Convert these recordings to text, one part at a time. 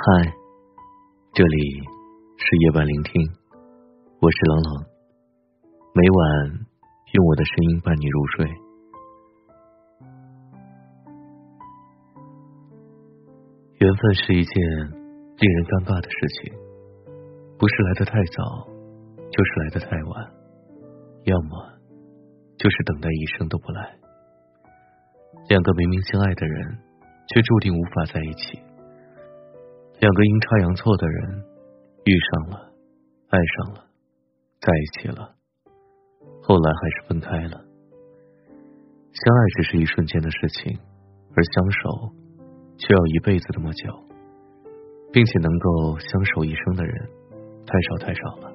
嗨，这里是夜晚聆听，我是冷冷，每晚用我的声音伴你入睡。缘分是一件令人尴尬的事情，不是来的太早，就是来的太晚，要么就是等待一生都不来。两个明明相爱的人，却注定无法在一起。两个阴差阳错的人遇上了，爱上了，在一起了，后来还是分开了。相爱只是一瞬间的事情，而相守却要一辈子那么久，并且能够相守一生的人太少太少了。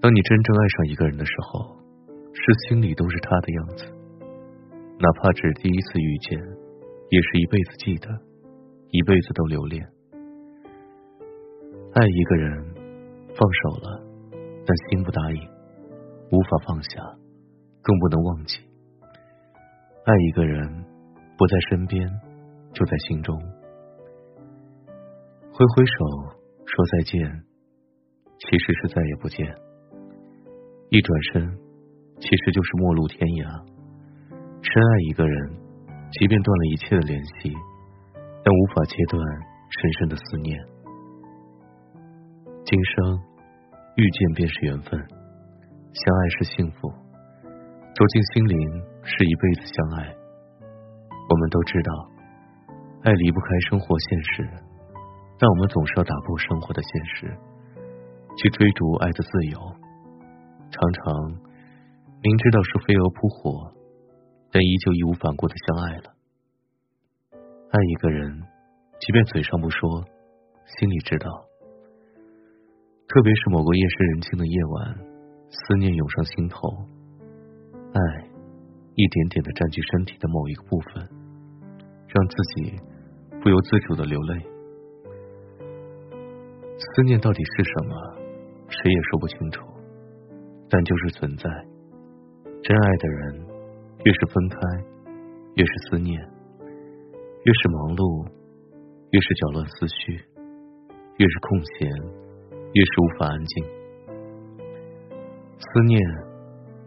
当你真正爱上一个人的时候，是心里都是他的样子，哪怕只第一次遇见，也是一辈子记得。一辈子都留恋，爱一个人，放手了，但心不答应，无法放下，更不能忘记。爱一个人，不在身边，就在心中。挥挥手说再见，其实是再也不见。一转身，其实就是陌路天涯。深爱一个人，即便断了一切的联系。但无法切断深深的思念。今生遇见便是缘分，相爱是幸福，走进心灵是一辈子相爱。我们都知道，爱离不开生活现实，但我们总是要打破生活的现实，去追逐爱的自由。常常明知道是飞蛾扑火，但依旧义无反顾的相爱了。爱一个人，即便嘴上不说，心里知道。特别是某个夜深人静的夜晚，思念涌上心头，爱一点点的占据身体的某一个部分，让自己不由自主的流泪。思念到底是什么，谁也说不清楚，但就是存在。真爱的人，越是分开，越是思念。越是忙碌，越是搅乱思绪；越是空闲，越是无法安静。思念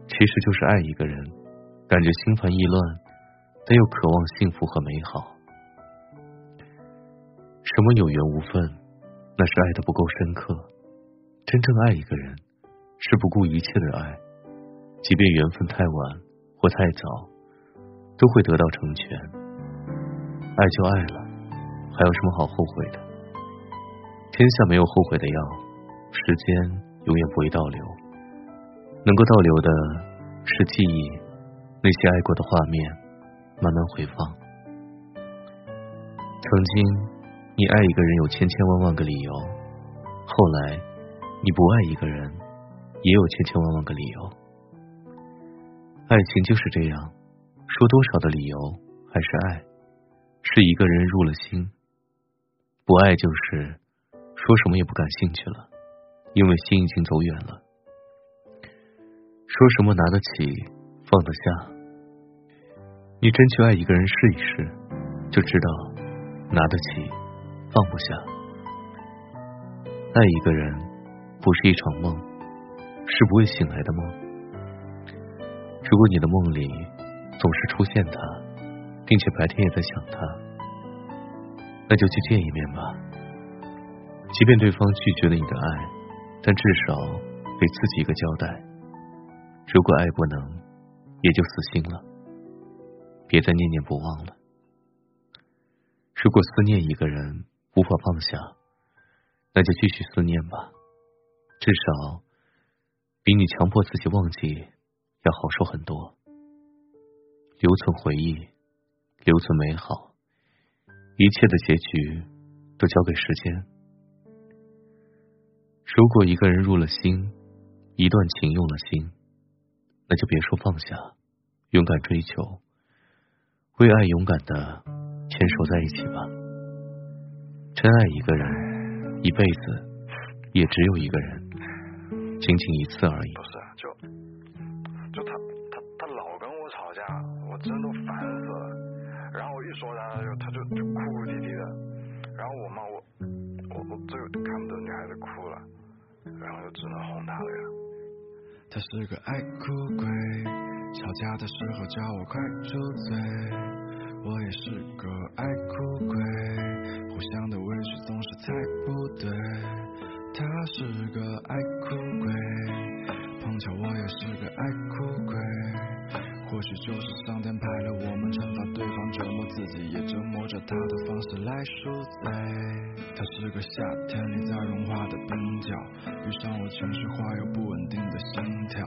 其实就是爱一个人，感觉心烦意乱，但又渴望幸福和美好。什么有缘无分，那是爱的不够深刻。真正爱一个人，是不顾一切的爱，即便缘分太晚或太早，都会得到成全。爱就爱了，还有什么好后悔的？天下没有后悔的药，时间永远不会倒流，能够倒流的是记忆，那些爱过的画面，慢慢回放。曾经你爱一个人有千千万万个理由，后来你不爱一个人也有千千万万个理由。爱情就是这样，说多少的理由还是爱。是一个人入了心，不爱就是说什么也不感兴趣了，因为心已经走远了。说什么拿得起放得下，你真去爱一个人试一试，就知道拿得起放不下。爱一个人不是一场梦，是不会醒来的梦。如果你的梦里总是出现他。并且白天也在想他，那就去见一面吧。即便对方拒绝了你的爱，但至少给自己一个交代。如果爱不能，也就死心了，别再念念不忘了。如果思念一个人无法放下，那就继续思念吧。至少比你强迫自己忘记要好受很多。留存回忆。留存美好，一切的结局都交给时间。如果一个人入了心，一段情用了心，那就别说放下，勇敢追求，为爱勇敢的牵手在一起吧。真爱一个人，一辈子也只有一个人，仅仅一次而已。不是，就就他他他老跟我吵架，我真都烦死了。然后我一说他，他就就哭哭啼啼的，然后我妈我我我最看不得女孩子哭了，然后就只能哄她了呀。他是个爱哭鬼，吵架的时候叫我快住嘴。我也是个爱哭鬼，互相的委屈总是猜不对。他是个爱哭鬼，碰巧我也是个爱哭夏天里在融化的冰角，遇上我情绪化又不稳定的心跳，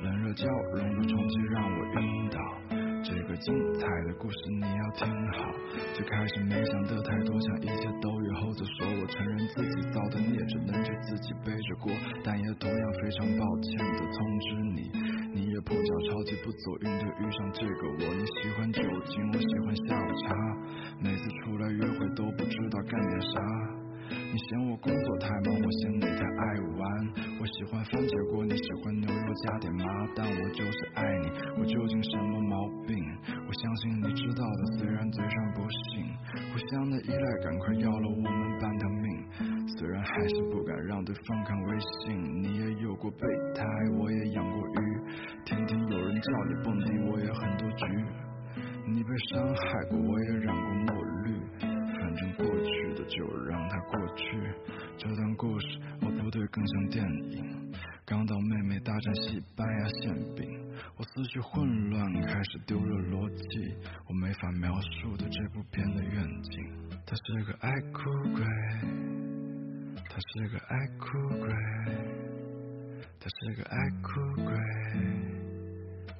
冷热交融的冲击让我晕倒。这个精彩的故事你要听好。最开始没想的太多，想一切都以后再说。我承认自己造的孽，只能替自己背着锅，但也同样非常抱歉的通知你，你也碰巧超级不走运的遇上这个我。你喜欢酒精，我喜欢下午茶，每次出来约会都不知道干点啥。你嫌我工作太忙，我嫌你太爱玩。我喜欢番茄锅，你喜欢牛肉加点麻，但我就是爱你。我究竟什么毛病？我相信你知道的，虽然嘴上不信。互相的依赖感快要了我们半条命，虽然还是不敢让对方看微信。你也有过备胎，我也养过鱼，天天有人叫你蹦迪，我也很多局。你被伤害过，我也染过墨绿。反正过去的就让它过去。这段故事哦不对，更像电影。刚到妹妹大战西班牙馅饼，我思绪混乱，开始丢了逻辑。我没法描述的这部片的愿景。他是个爱哭鬼，他是个爱哭鬼，他是个爱哭鬼，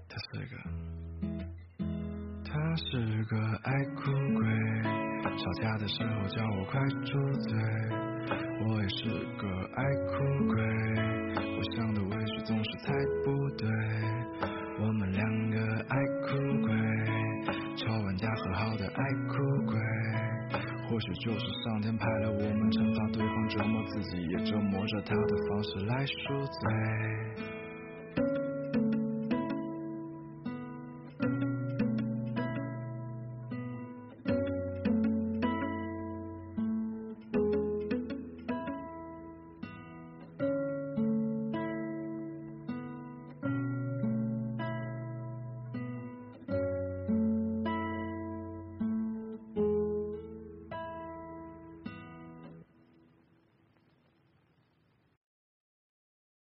他是个。他是个爱哭鬼，吵架的时候叫我快住嘴。我也是个爱哭鬼，互相的委屈总是猜不对。我们两个爱哭鬼，吵完架和好的爱哭鬼。或许就是上天派了我们惩罚对方，折磨自己，也折磨着他的方式来赎罪。